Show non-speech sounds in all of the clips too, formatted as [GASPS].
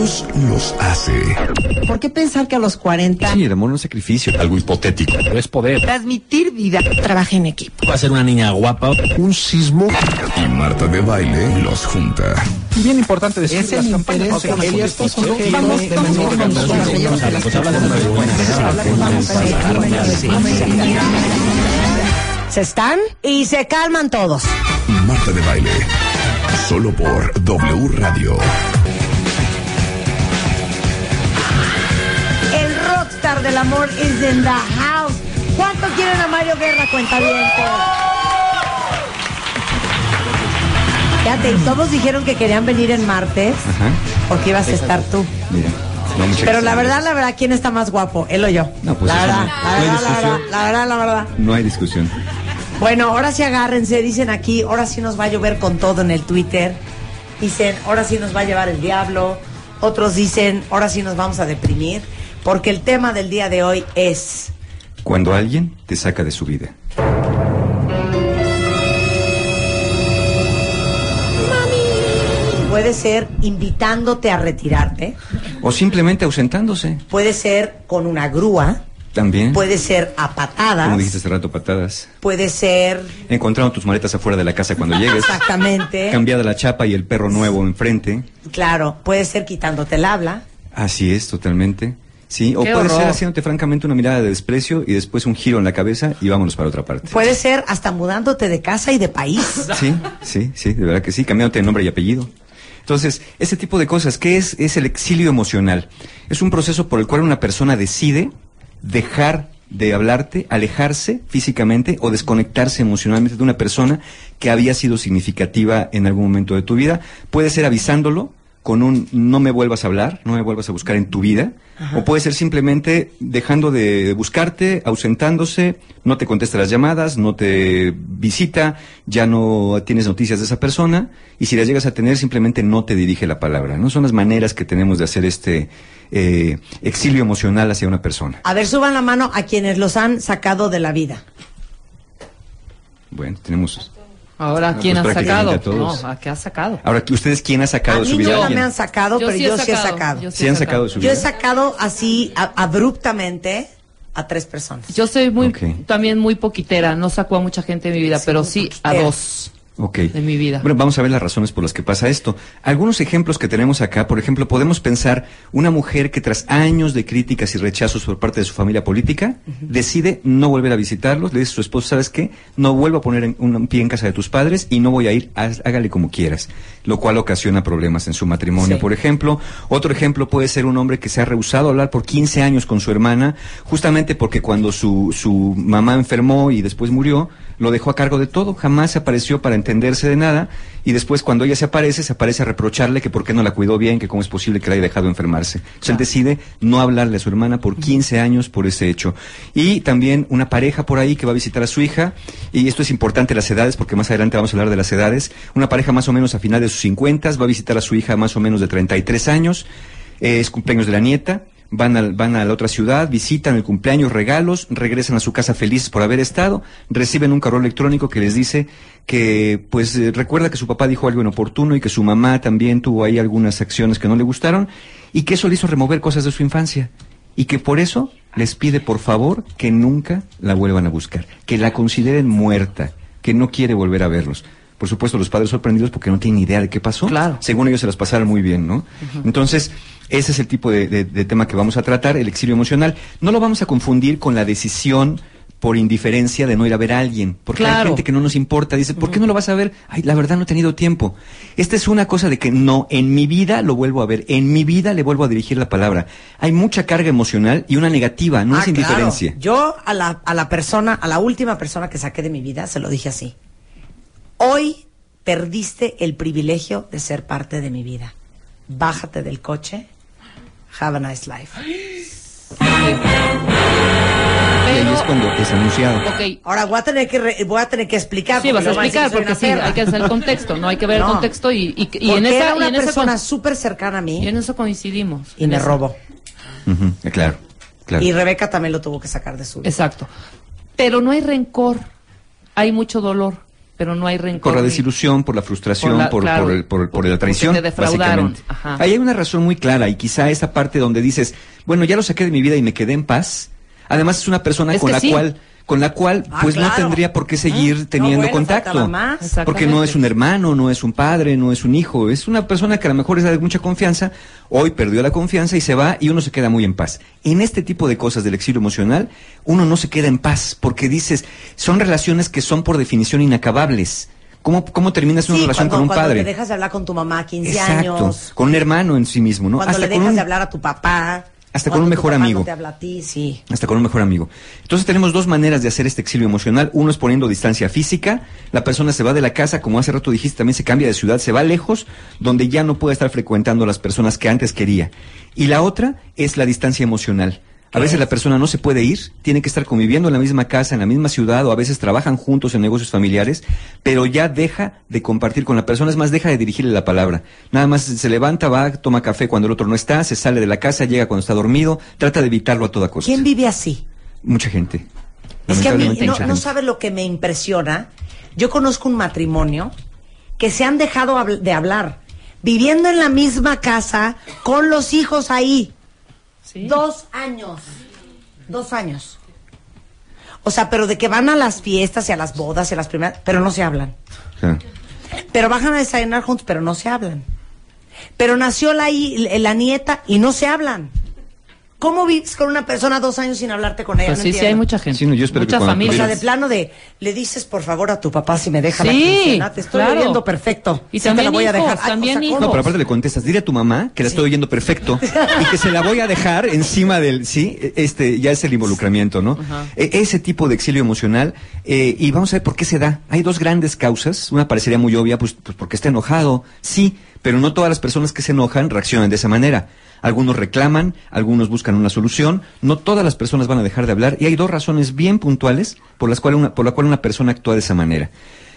Dios los hace. ¿Por qué pensar que a los 40 Sí, el amor no es sacrificio. Algo hipotético. Pero es poder. transmitir vida trabaja en equipo? Va a ser una niña guapa. Un sismo. Y Marta de baile los junta. Bien importante decir Es el pues una buena. Se están y se calman todos. Marta de baile. Solo por W Radio. Del amor is in the house. ¿Cuánto quieren a Mario Guerra? Cuenta bien. Fíjate, y todos dijeron que querían venir en martes Ajá. porque ibas a estar tú. Mira. no, muchas Pero la verdad, la verdad, ¿quién está más guapo? Él o yo. No, pues la, verdad, no- la verdad, la verdad, la verdad, la verdad. No hay discusión. Bueno, ahora sí agárrense, dicen aquí, ahora sí nos va a llover con todo en el Twitter. Dicen, ahora sí nos va a llevar el diablo. Otros dicen, ahora sí nos vamos a deprimir. Porque el tema del día de hoy es... Cuando alguien te saca de su vida. Puede ser invitándote a retirarte, O simplemente ausentándose. puede ser con una grúa, También. puede ser a Como patadas, dijiste hace rato, patadas. puede ser Encontraron tus maletas afuera de la casa cuando llegues. exactamente, Cambiada la chapa y el perro nuevo enfrente. claro, puede ser quitándote el habla, Así es, totalmente. Sí, o Qué puede ser haciéndote francamente una mirada de desprecio y después un giro en la cabeza y vámonos para otra parte. puede ser hasta mudándote de casa y de país. [LAUGHS] Sí, sí, sí, de verdad que sí, cambiándote de nombre y apellido. Entonces, ese tipo de cosas, ¿qué es? Es el exilio emocional. Es un proceso por el cual una persona decide dejar de hablarte, alejarse físicamente o desconectarse emocionalmente de una persona que había sido significativa en algún momento de tu vida. Puede ser avisándolo con un no me vuelvas a hablar, no me vuelvas a buscar en tu vida, o puede ser simplemente dejando de buscarte, ausentándose, no te contesta las llamadas, no te visita, ya no tienes noticias de esa persona, y si las llegas a tener, simplemente no te dirige la palabra. No son las maneras que tenemos de hacer este eh, exilio emocional hacia una persona. A ver, suban la mano a quienes los han sacado de la vida. Bueno, tenemos. Ahora, No, ¿quién pues ha sacado? No, ¿a qué ha sacado? Ahora, ¿ustedes quién ha sacado A de mí su vida? no me han sacado, pero yo sí he sacado. yo Sí han sacado su Yo vida. he sacado así a- abruptamente a tres personas. Yo soy muy, también muy poquitera, no saco a mucha gente de mi vida, Sí, pero sí a dos. Ok. de mi vida. Bueno, vamos a ver las razones por las que pasa esto. Algunos ejemplos que tenemos acá, por ejemplo, podemos pensar una mujer que tras años de críticas y rechazos por parte de su familia política, decide no volver a visitarlos, le dice a su esposo, ¿sabes qué? No vuelvo a poner un pie en casa de tus padres y no voy a ir, haz- hágale como quieras, lo cual ocasiona problemas en su matrimonio, Sí. por ejemplo. Otro ejemplo puede ser un hombre que se ha rehusado a hablar por 15 años con su hermana, justamente porque cuando su, su mamá enfermó y después murió, lo dejó a cargo de todo, jamás se apareció para entenderse de nada, y después cuando ella se aparece, se aparece a reprocharle que por qué no la cuidó bien, que cómo es posible que la haya dejado enfermarse. Entonces él decide no hablarle a su hermana por 15 años por ese hecho. Y también una pareja por ahí que va a visitar a su hija, y esto es importante las edades, porque más adelante vamos a hablar de las edades, una pareja más o menos a final de sus 50, va a visitar a su hija más o menos de 33 años, eh, es cumpleaños de la nieta, van, al- van a la otra ciudad, visitan el cumpleaños, regalos, regresan a su casa felices por haber estado, reciben un correo electrónico que les dice que, pues, eh, recuerda que su papá dijo algo inoportuno y que su mamá también tuvo ahí algunas acciones que no le gustaron y que eso le hizo remover cosas de su infancia y que por eso les pide por favor que nunca la vuelvan a buscar, que la consideren muerta, que no quiere volver a verlos. Por supuesto, los padres sorprendidos porque no tienen idea de qué pasó. Claro. Según ellos se las pasaron muy bien, ¿no? Entonces, ese es el tipo de, de- de tema que vamos a tratar, el exilio emocional. No lo vamos a confundir con la decisión por indiferencia de no ir a ver a alguien. Porque hay gente que no nos importa. Dice, ¿por qué no lo vas a ver? Ay, la verdad no he tenido tiempo. Esta es una cosa de que no, en mi vida lo vuelvo a ver. En mi vida le vuelvo a dirigir la palabra. Hay mucha carga emocional y una negativa, no Ah, es indiferencia. claro. Yo a la, a la persona, a la última persona que saqué de mi vida, se lo dije así. Hoy perdiste el privilegio de ser parte de mi vida. Bájate del coche. Have a nice life. Y ahí es cuando es anunciado. Ok, Ahora voy a tener que re- voy a tener que explicar. sí, vas a explicar, porque sí, hay que hacer el contexto, no hay que ver No. el contexto y, y, y en esa, era una y en persona súper cercana a mí y en eso coincidimos. y me robó. Eh, claro, claro. Y Rebeca también lo tuvo que sacar de su vida. Exacto. Pero no hay rencor, hay mucho dolor, pero no hay rencor. por la desilusión, por la frustración, Por por, la- por, claro, el- por- por por- la traición, te defraudaron, básicamente. Ahí hay una razón muy clara y quizá esa parte donde dices, bueno, ya lo saqué de mi vida y me quedé en paz. Además es una persona Es con la sí. cual con la cual Ah, pues no tendría por qué seguir teniendo bueno, contacto. más. Porque no es un hermano, no es un padre, no es un hijo, es una persona que a lo mejor es de mucha confianza, hoy perdió la confianza y se va y uno se queda muy en paz. En este tipo de cosas del exilio emocional, uno no se queda en paz porque dices, son relaciones que son por definición inacabables. ¿Cómo, cómo terminas una Sí, relación cuando, con un cuando padre? te dejas de hablar con tu mamá a 15 Exacto, años. con un hermano en sí mismo, ¿no? Cuando le con dejas un- de hablar a tu papá. Hasta con un mejor amigo. No te habla a ti, sí. hasta con un mejor amigo. Entonces tenemos dos maneras de hacer este exilio emocional. Uno es poniendo distancia física. La persona se va de la casa, como hace rato dijiste, también se cambia de ciudad, se va lejos, donde ya no puede estar frecuentando a las personas que antes quería. Y la otra es la distancia emocional. A veces la persona no se puede ir, tiene que estar conviviendo en la misma casa, en la misma ciudad, o a veces trabajan juntos en negocios familiares, pero ya deja de compartir con la persona, es más, deja de dirigirle la palabra. Nada más se levanta, va, toma café cuando el otro no está, se sale de la casa, llega cuando está dormido, trata de evitarlo a toda costa. ¿Quién vive así? Mucha gente. Es que a mí no, sabe lo que me impresiona. Yo conozco un matrimonio que se han dejado de hablar, viviendo en la misma casa, con los hijos ahí. Sí. Dos años. Dos años. O sea, pero de que van a las fiestas y a las bodas y a las primeras, pero no se hablan. Pero bajan a desayunar juntos, pero no se hablan. Pero nació la, la nieta y no se hablan. ¿Cómo vives con una persona dos años sin hablarte con ella? Pues No sí, sí, hay mucha gente. Sí, no, yo espero que mucha cuando O familia. sea, de plano de, le dices por favor a tu papá si me deja la Sí, quincena, te estoy claro. oyendo perfecto. Y Sí te también la voy a dejar. Ay, también hijos. No, pero aparte le contestas, dile a tu mamá que la estoy oyendo perfecto y que se la voy a dejar encima del, sí, este, ya es el involucramiento, ¿no? E- ese tipo de exilio emocional, eh, y vamos a ver por qué se da. Hay dos grandes causas, una parecería muy obvia, pues, pues porque está enojado, sí, pero no todas las personas que se enojan reaccionan de esa manera. Algunos reclaman, algunos buscan una solución, no todas las personas van a dejar de hablar, y hay dos razones bien puntuales por las cuales una, por la cual una persona actúa de esa manera.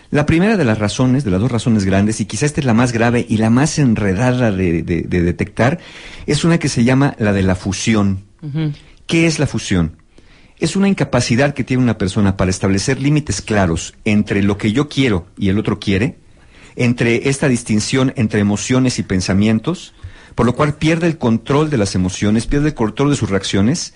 La primera de las razones, de las dos razones grandes, y quizá esta es la más grave y la más enredada de, de- de detectar, es una que se llama la de la fusión. ¿Qué es la fusión? Es una incapacidad que tiene una persona para establecer límites claros entre lo que yo quiero y el otro quiere, entre esta distinción entre emociones y pensamientos, por lo cual pierde el control de las emociones, pierde el control de sus reacciones,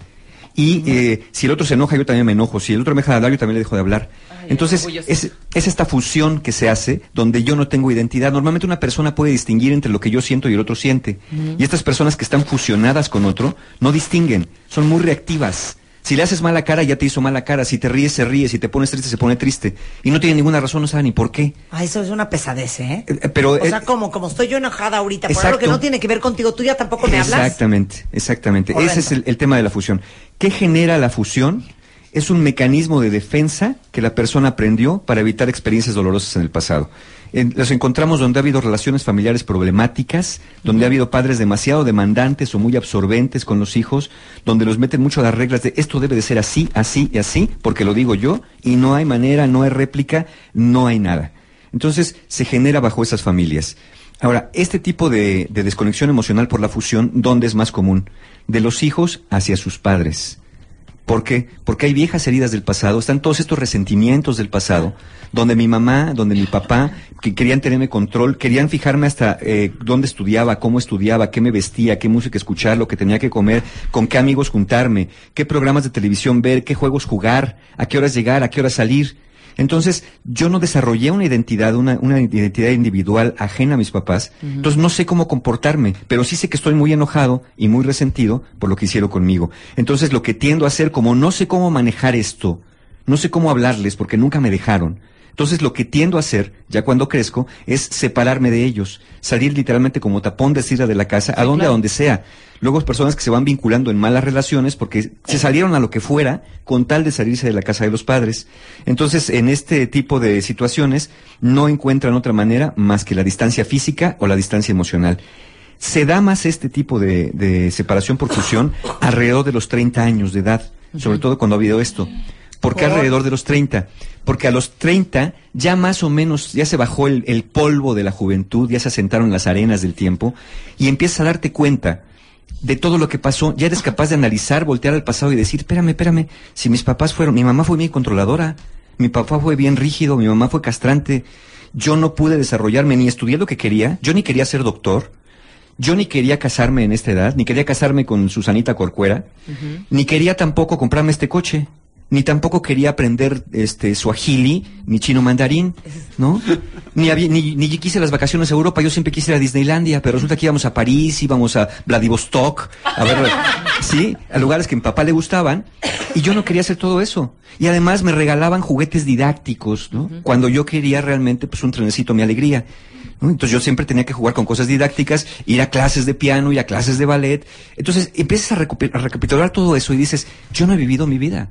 y eh, si el otro se enoja, yo también me enojo, si el otro me deja de hablar, yo también le dejo de hablar. Ay, Entonces, es esta fusión que se hace donde yo no tengo identidad. Normalmente una persona puede distinguir entre lo que yo siento y el otro siente. Y estas personas que están fusionadas con otro no distinguen, son muy reactivas. Si le haces mala cara, ya te hizo mala cara. Si te ríes, se ríe. Si te pones triste, se pone triste. Y no tiene ninguna razón, no sabe ni por qué. Ah, eso es una pesadez, ¿eh? Eh, eh, pero, o sea, eh, como, como estoy yo enojada ahorita por algo que no tiene que ver contigo, tú ya tampoco me hablas. Exactamente, exactamente. Ese es el, el tema de la fusión. ¿Qué genera la fusión? Es un mecanismo de defensa que la persona aprendió para evitar experiencias dolorosas en el pasado. Los encontramos donde ha habido relaciones familiares problemáticas, donde ha habido padres demasiado demandantes o muy absorbentes con los hijos, donde los meten mucho a las reglas de esto debe de ser así, así y así, porque lo digo yo, y no hay manera, no hay réplica, no hay nada. Entonces se genera bajo esas familias. Ahora, este tipo de, de desconexión emocional por la fusión, ¿dónde es más común? De los hijos hacia sus padres. ¿Por qué? Porque hay viejas heridas del pasado, están todos estos resentimientos del pasado, donde mi mamá, donde mi papá, que querían tenerme control, querían fijarme hasta eh, dónde estudiaba, cómo estudiaba, qué me vestía, qué música escuchar, lo que tenía que comer, con qué amigos juntarme, qué programas de televisión ver, qué juegos jugar, a qué horas llegar, a qué horas salir. Entonces, yo no desarrollé una identidad, una, una identidad individual ajena a mis papás. Entonces, no sé cómo comportarme, pero sí sé que estoy muy enojado y muy resentido por lo que hicieron conmigo. Entonces, lo que tiendo a hacer, como no sé cómo manejar esto, no sé cómo hablarles porque nunca me dejaron. Entonces, lo que tiendo a hacer, ya cuando crezco, es separarme de ellos, salir literalmente como tapón de sidra de la casa, a donde, a donde sea. Luego, personas que se van vinculando en malas relaciones porque se salieron a lo que fuera con tal de salirse de la casa de los padres. Entonces, en este tipo de situaciones, no encuentran otra manera más que la distancia física o la distancia emocional. Se da más este tipo de, de separación por fusión [LAUGHS] alrededor de los 30 años de edad. sobre todo cuando ha habido esto. ¿Por qué alrededor de los 30? Porque a los 30 ya más o menos, ya se bajó el, el polvo de la juventud, ya se asentaron las arenas del tiempo y empiezas a darte cuenta de todo lo que pasó, ya eres capaz de analizar, voltear al pasado y decir, espérame, espérame, si mis papás fueron, mi mamá fue bien controladora, mi papá fue bien rígido, mi mamá fue castrante, yo no pude desarrollarme ni estudié lo que quería, yo ni quería ser doctor, yo ni quería casarme en esta edad, ni quería casarme con Susanita Corcuera, ni quería tampoco comprarme este coche, ni tampoco quería aprender este suajili, ni chino mandarín, ¿no? Ni, había, ni, ni quise las vacaciones a Europa, yo siempre quise ir a Disneylandia, pero resulta que íbamos a París, íbamos a Vladivostok, a ver, sí, a lugares que a mi papá le gustaban, y yo no quería hacer todo eso. Y además me regalaban juguetes didácticos, ¿no? Cuando yo quería realmente, pues un trenecito, mi alegría. ¿no? Entonces yo siempre tenía que jugar con cosas didácticas, ir a clases de piano, ir a clases de ballet. Entonces empiezas a, a recapitular todo eso y dices, yo no he vivido mi vida,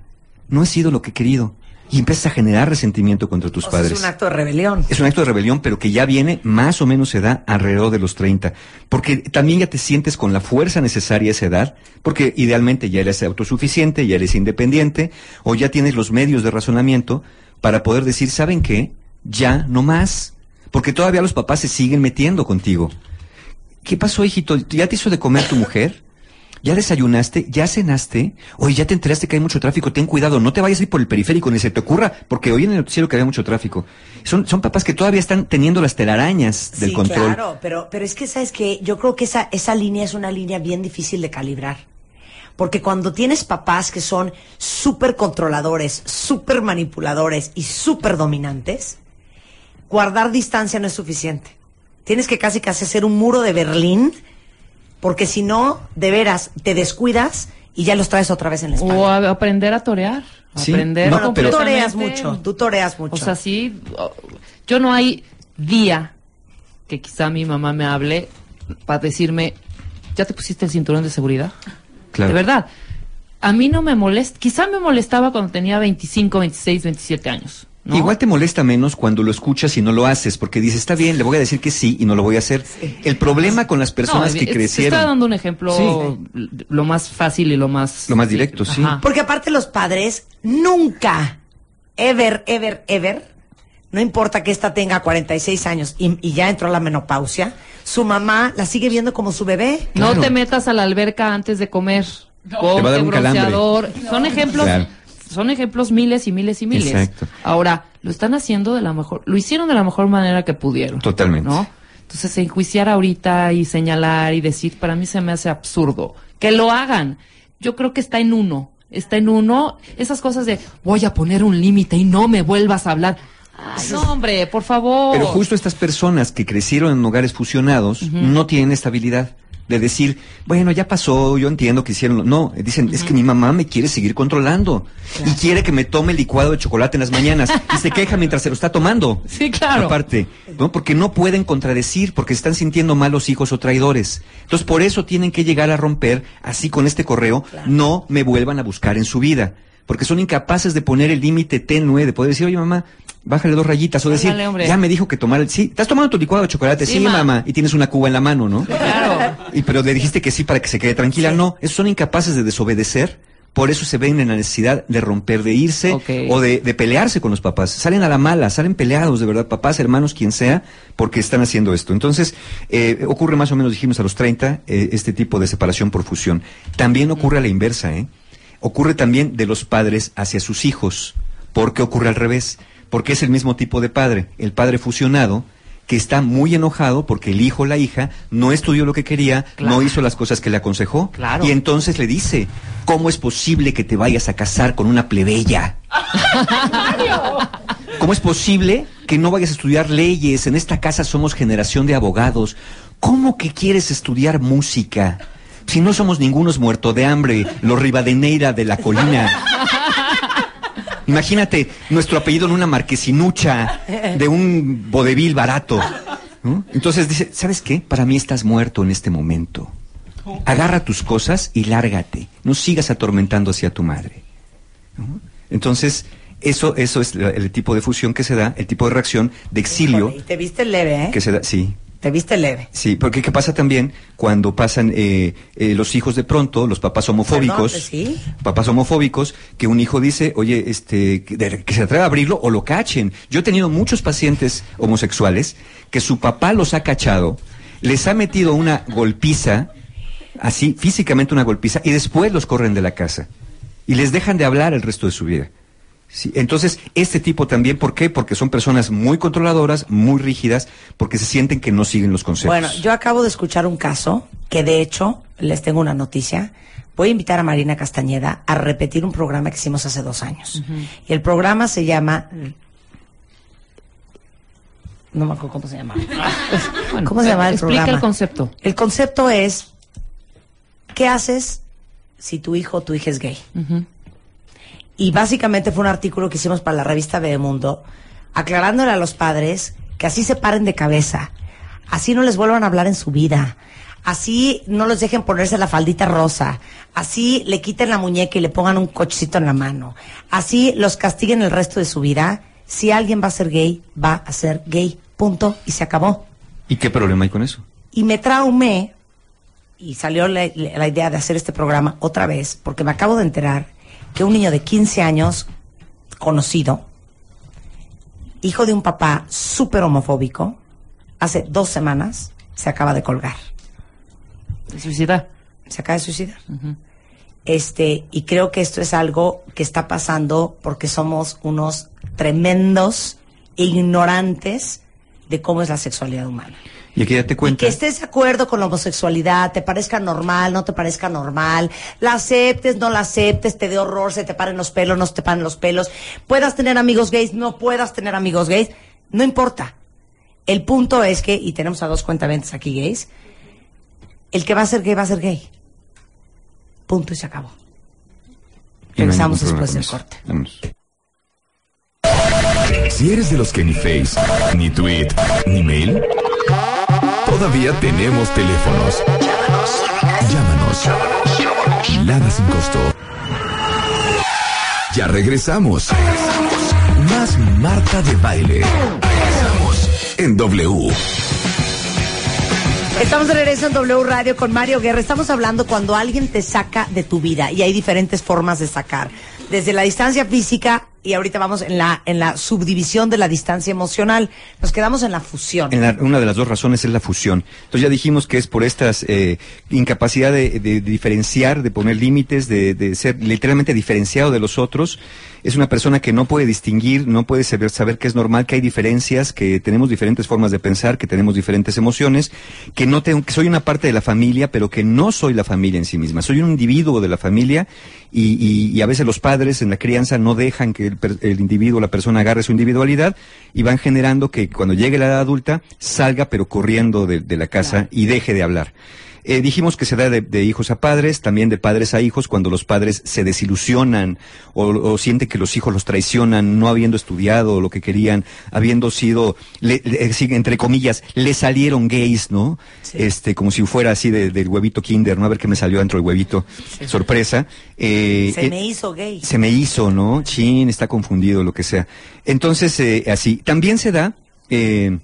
no he sido lo que he querido. Y empiezas a generar resentimiento contra tus O sea, padres. es un acto de rebelión. Es un acto de rebelión, pero que ya viene, más o menos se da alrededor de los 30. Porque también ya te sientes con la fuerza necesaria a esa edad, porque idealmente ya eres autosuficiente, ya eres independiente, o ya tienes los medios de razonamiento para poder decir, ¿saben qué? Ya, no más. Porque todavía los papás se siguen metiendo contigo. ¿Qué pasó, hijito? ¿Ya te hizo de comer tu mujer? ¿Ya desayunaste? ¿Ya cenaste? Oye, ya te enteraste que hay mucho tráfico, ten cuidado, no te vayas a ir por el periférico ni se te ocurra, porque hoy en el noticiero que había mucho tráfico. Son, son papás que todavía están teniendo las telarañas del sí, control. claro, pero, pero es que, ¿sabes que Yo creo que esa, esa línea es una línea bien difícil de calibrar. Porque cuando tienes papás que son súper controladores, súper manipuladores y súper dominantes, guardar distancia no es suficiente. Tienes que casi casi hacer un muro de Berlín, porque si no, de veras, te descuidas y ya los traes otra vez en la espalda. O a- aprender a torear. Sí, Aprender no, bueno, tú pero- toreas mucho, tú toreas mucho. O sea, sí, yo no hay día que quizá mi mamá me hable para decirme, ¿ya te pusiste el cinturón de seguridad? Claro. De verdad. A mí no me molesta, quizá me molestaba cuando tenía 25, 26, 27 años. ¿No? Igual te molesta menos cuando lo escuchas y no lo haces, porque dices, está bien, le voy a decir que sí y no lo voy a hacer. El problema con las personas No, que es- crecieron... Está dando un ejemplo Sí. lo más fácil y lo más... Lo más directo, sí. Ajá. Porque aparte los padres nunca, ever, ever, ever, no importa que esta tenga 46 años y, y ya entró a la menopausia, su mamá la sigue viendo como su bebé. No Claro. te metas a la alberca antes de comer. Te va a dar un calambre. Son ejemplos, Claro. Son ejemplos miles y miles y miles. Exacto. Ahora, lo están haciendo de la mejor, lo hicieron de la mejor manera que pudieron. Totalmente. ¿No? Entonces, enjuiciar ahorita y señalar y decir, para mí se me hace absurdo. Que lo hagan. Yo creo que está en uno. Está en uno. Esas cosas de, voy a poner un límite y no me vuelvas a hablar. Ay, no, hombre, por favor. Pero justo estas personas que crecieron en hogares fusionados no tienen estabilidad de decir, bueno, ya pasó, yo entiendo que hicieron. lo-". No, dicen, es que mi mamá me quiere seguir controlando y quiere que me tome licuado de chocolate en las mañanas [LAUGHS] y se queja mientras se lo está tomando. Sí, claro. Aparte, ¿no? Porque no pueden contradecir, porque están sintiendo malos hijos o traidores. Entonces, por eso tienen que llegar a romper, así con este correo, no me vuelvan a buscar en su vida. Porque son incapaces de poner el límite tenue, de poder decir, oye mamá, bájale dos rayitas, o decir, hombre. ya me dijo que tomar el, sí, ¿estás tomando tu licuado de chocolate? Sí, Sí, ma. mamá, y tienes una cuba en la mano, ¿no? Claro. Y pero le dijiste que sí para que se quede tranquila. No, esos son incapaces de desobedecer. Por eso se ven en la necesidad de romper, de irse o de, de pelearse con los papás. Salen a la mala, salen peleados, de verdad, papás, hermanos, quien sea, porque están haciendo esto. Entonces, eh, ocurre más o menos, dijimos, a los 30, eh, este tipo de separación por fusión. También ocurre a la inversa, ¿eh? Ocurre también de los padres hacia sus hijos. ¿Por qué ocurre al revés? Porque es el mismo tipo de padre. El padre fusionado que está muy enojado porque el hijo o la hija no estudió lo que quería, Claro. no hizo las cosas que le aconsejó. Claro. Y entonces le dice, ¿cómo es posible que te vayas a casar con una plebeya? [LAUGHS] ¿Cómo es posible que no vayas a estudiar leyes? En esta casa somos generación de abogados. ¿Cómo que quieres estudiar música? Si no somos ningunos muerto de hambre, los Rivadeneira de la colina. [LAUGHS] Imagínate nuestro apellido en una marquesinucha de un vodevil barato. ¿no? Entonces dice, ¿sabes qué? Para mí estás muerto en este momento. Agarra tus cosas y lárgate. No sigas atormentando hacia tu madre. ¿no? Entonces, eso, eso es el tipo de fusión que se da, el tipo de reacción de exilio Híjole, y te viste leve, ¿eh? que se da, sí. Te viste leve. Sí, porque ¿qué pasa también cuando pasan eh, eh, los hijos de pronto, los papás homofóbicos, Perdón, ¿sí? papás homofóbicos, que un hijo dice, oye, este, que, que se atreva a abrirlo o lo cachen. Yo he tenido muchos pacientes homosexuales que su papá los ha cachado, les ha metido una golpiza, así, físicamente una golpiza, y después los corren de la casa. Y les dejan de hablar el resto de su vida. Sí, entonces, este tipo también, ¿por qué? Porque son personas muy controladoras, muy rígidas, porque se sienten que no siguen los consejos. Bueno, yo acabo de escuchar un caso que de hecho les tengo una noticia. Voy a invitar a Marina Castañeda a repetir un programa que hicimos hace dos años. Y el programa se llama... No me acuerdo cómo se llama. [LAUGHS] Bueno, ¿Cómo se llama el explica programa? el concepto. El concepto es, ¿qué haces si tu hijo o tu hija es gay? Y básicamente fue un artículo que hicimos para la revista Bebemundo, aclarándole a los padres que así se paren de cabeza, así no les vuelvan a hablar en su vida, así no los dejen ponerse la faldita rosa, así le quiten la muñeca y le pongan un cochecito en la mano, así los castiguen el resto de su vida. Si alguien va a ser gay, va a ser gay, punto, y se acabó. ¿Y qué problema hay con eso? Y me traumé y salió la, la idea de hacer este programa otra vez, porque me acabo de enterar que un niño de 15 años, conocido, hijo de un papá súper homofóbico, hace dos semanas se acaba de colgar, Se suicida. se acaba de suicidar. Este, y creo que esto es algo que está pasando porque somos unos tremendos ignorantes de cómo es la sexualidad humana. Y aquí Y cuenta. que estés de acuerdo con la homosexualidad, te parezca normal, no te parezca normal, la aceptes, no la aceptes, te dé horror, se te paren los pelos, no se te paren los pelos, puedas tener amigos gays, no puedas tener amigos gays, no importa. El punto es que, y tenemos a dos cuentaventes aquí gays, el que va a ser gay va a ser gay. Punto y se acabó. Y no Regresamos ningún después del corte. Vámonos. Si eres de los que ni Face, ni Tweet, ni Mail, todavía tenemos teléfonos. Llámanos. Lada sin costo. Ya regresamos. Más Marta de Baile. Regresamos en W. Estamos de regreso en W Radio con Mario Guerra. Estamos hablando cuando alguien te saca de tu vida y hay diferentes formas de sacar. Desde la distancia física y ahorita vamos en la, en la subdivisión de la distancia emocional. Nos quedamos en la fusión. Una de las dos razones es la fusión. Entonces ya dijimos que es por esta incapacidad de, de diferenciar, de poner límites, de, de ser literalmente diferenciado de los otros. Es una persona que no puede distinguir, no puede saber, saber que es normal, que hay diferencias, que tenemos diferentes formas de pensar, que tenemos diferentes emociones, que no tengo, que soy una parte de la familia, pero que no soy la familia en sí misma. Soy un individuo de la familia y, y- y a veces los padres en la crianza no dejan que el, individuo, la persona agarre su individualidad y van generando que cuando llegue la edad adulta salga pero corriendo de, de la casa y deje de hablar. Eh, dijimos que se da de, de hijos a padres, también de padres a hijos, cuando los padres se desilusionan o, o sienten que los hijos los traicionan, no habiendo estudiado lo que querían, habiendo sido, le- le- sí, entre comillas, le salieron gays, ¿no? Sí. Este, como si fuera así de- del huevito kinder, ¿no? A ver qué me salió dentro del huevito. Sorpresa. Eh, Se eh, me hizo gay. se me hizo, ¿no? Chin, está confundido, lo que sea. Entonces, eh, así. También se da, eh,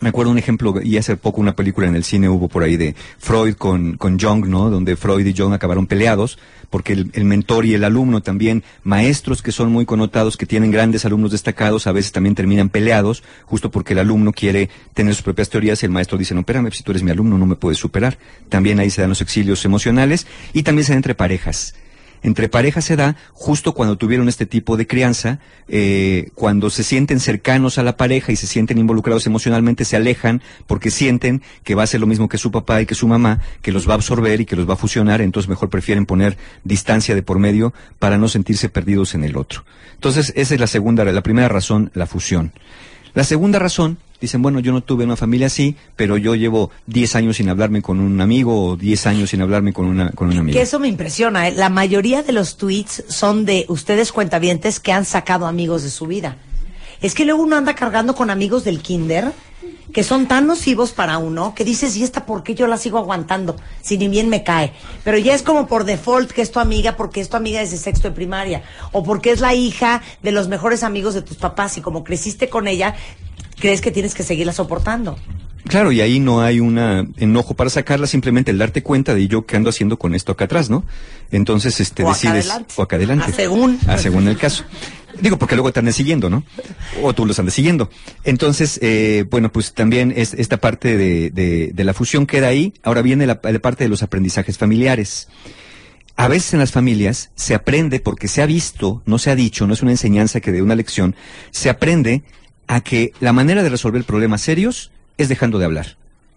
me acuerdo un ejemplo, y hace poco una película en el cine hubo por ahí de Freud con, con Jung, ¿no? Donde Freud y Jung acabaron peleados, porque el, el mentor y el alumno también, maestros que son muy connotados, que tienen grandes alumnos destacados, a veces también terminan peleados, justo porque el alumno quiere tener sus propias teorías y el maestro dice, no, espérame, si tú eres mi alumno no me puedes superar. También ahí se dan los exilios emocionales y también se da entre parejas entre parejas se da justo cuando tuvieron este tipo de crianza, eh, cuando se sienten cercanos a la pareja y se sienten involucrados emocionalmente, se alejan porque sienten que va a ser lo mismo que su papá y que su mamá, que los va a absorber y que los va a fusionar, entonces mejor prefieren poner distancia de por medio para no sentirse perdidos en el otro. Entonces, esa es la segunda, la primera razón, la fusión. La segunda razón, dicen, bueno, yo no tuve una familia así, pero yo llevo 10 años sin hablarme con un amigo o 10 años sin hablarme con una, con una amiga. Que eso me impresiona. ¿eh? La mayoría de los tweets son de ustedes cuentavientes que han sacado amigos de su vida. Es que luego uno anda cargando con amigos del kinder que son tan nocivos para uno que dices, ¿y esta por qué yo la sigo aguantando? Si ni bien me cae. Pero ya es como por default que es tu amiga porque es tu amiga desde sexto de primaria. O porque es la hija de los mejores amigos de tus papás y como creciste con ella, crees que tienes que seguirla soportando. Claro, y ahí no hay un enojo para sacarla, simplemente el darte cuenta de yo qué ando haciendo con esto acá atrás, ¿no? Entonces, este, O acá decides. adelante. O acá adelante. A según. A según el caso. Digo, porque luego te andan siguiendo, ¿no? O tú los andas siguiendo. Entonces, eh, bueno, pues también es, esta parte de, de, de la fusión queda ahí. Ahora viene la, la parte de los aprendizajes familiares. A veces en las familias se aprende, porque se ha visto, no se ha dicho, no es una enseñanza que de una lección, se aprende a que la manera de resolver problemas serios es dejando de hablar,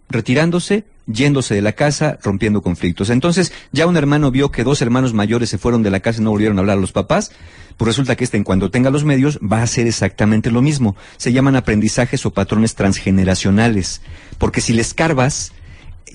retirándose, yéndose de la casa, rompiendo conflictos. Entonces, ya un hermano vio que dos hermanos mayores se fueron de la casa y no volvieron a hablar a los papás, pues resulta que este, en cuando tenga los medios, va a hacer exactamente lo mismo. Se llaman aprendizajes o patrones transgeneracionales, porque si les carbas,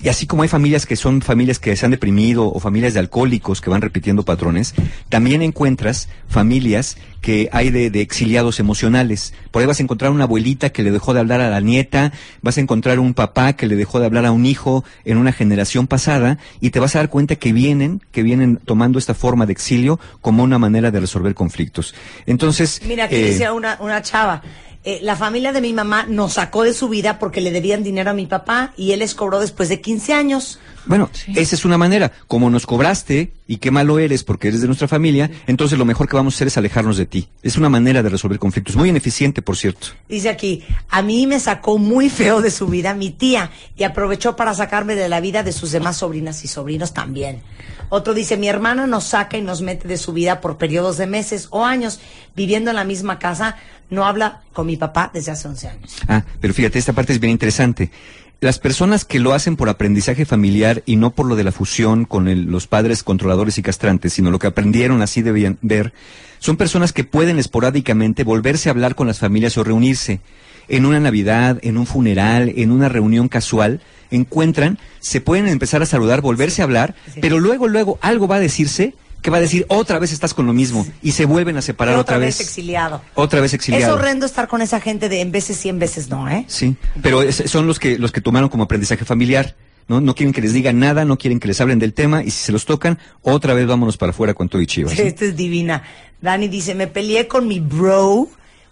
y así como hay familias que son familias que se han deprimido o familias de alcohólicos que van repitiendo patrones, también encuentras familias que hay de, de exiliados emocionales. Por ahí vas a encontrar una abuelita que le dejó de hablar a la nieta, vas a encontrar un papá que le dejó de hablar a un hijo en una generación pasada y te vas a dar cuenta que vienen, que vienen tomando esta forma de exilio como una manera de resolver conflictos. Entonces, Mira, aquí eh, dice una, una chava. Eh, la familia de mi mamá nos sacó de su vida porque le debían dinero a mi papá y él les cobró después de 15 años. Bueno, esa es una manera. Como nos cobraste y qué malo eres porque eres de nuestra familia, entonces lo mejor que vamos a hacer es alejarnos de ti. Es una manera de resolver conflictos. Muy ineficiente, por cierto. Dice aquí, a mí me sacó muy feo de su vida mi tía y aprovechó para sacarme de la vida de sus demás sobrinas y sobrinos también. Otro dice, mi hermana nos saca y nos mete de su vida por periodos de meses o años, viviendo en la misma casa, no habla con mi papá desde hace 11 años. Ah, pero fíjate, esta parte es bien interesante. Las personas que lo hacen por aprendizaje familiar y no por lo de la fusión con el- los padres controladores y castrantes, sino lo que aprendieron así debían ver, son personas que pueden esporádicamente volverse a hablar con las familias o reunirse. En una Navidad, en un funeral, en una reunión casual, encuentran, se pueden empezar a saludar, volverse a hablar, Sí. pero luego, luego algo va a decirse que va a decir otra vez estás con lo mismo y se vuelven a separar Pero otra, vez. exiliado. Otra vez exiliado. Es horrendo estar con esa gente de en veces sí, en veces no, ¿eh? Sí, pero es- son los que los que tomaron como aprendizaje familiar. ¿no? no quieren que les digan nada, no quieren que les hablen del tema y si se los tocan, otra vez vámonos para afuera con todo y chivas. Sí, Esta es divina. Dani dice, me peleé con mi bro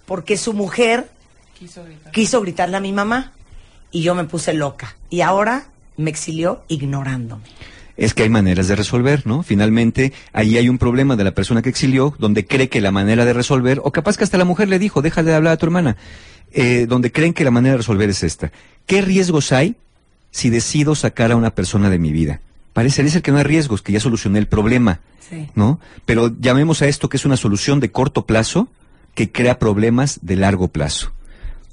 porque su mujer quiso, gritarle a mi mamá y yo me puse loca. Y ahora me exilió ignorándome. Es que hay maneras de resolver, ¿no? Finalmente, ahí hay un problema de la persona que exilió, donde cree que la manera de resolver, o capaz que hasta la mujer le dijo, déjale de hablar a tu hermana, eh, donde creen que la manera de resolver es esta. ¿Qué riesgos hay si decido sacar a una persona de mi vida? Parece ser que no hay riesgos, que ya solucioné el problema, Sí. ¿no? Pero llamemos a esto que es una solución de corto plazo que crea problemas de largo plazo.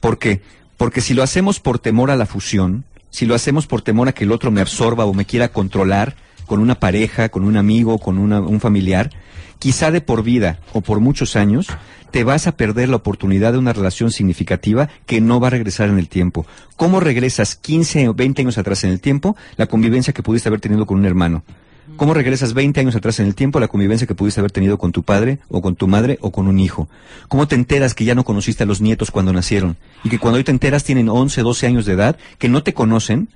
¿Por qué? Porque si lo hacemos por temor a la fusión, si lo hacemos por temor a que el otro me absorba o me quiera controlar con una pareja, con un amigo, con una- un familiar, quizá de por vida o por muchos años, te vas a perder la oportunidad de una relación significativa que no va a regresar en el tiempo. ¿Cómo regresas 15 o 20 años atrás en el tiempo la convivencia que pudiste haber tenido con un hermano? ¿Cómo regresas 20 años atrás en el tiempo la convivencia que pudiste haber tenido con tu padre o con tu madre o con un hijo? ¿Cómo te enteras que ya no conociste a los nietos cuando nacieron? Y que cuando hoy te enteras tienen 11, 12 años de edad, que no te conocen,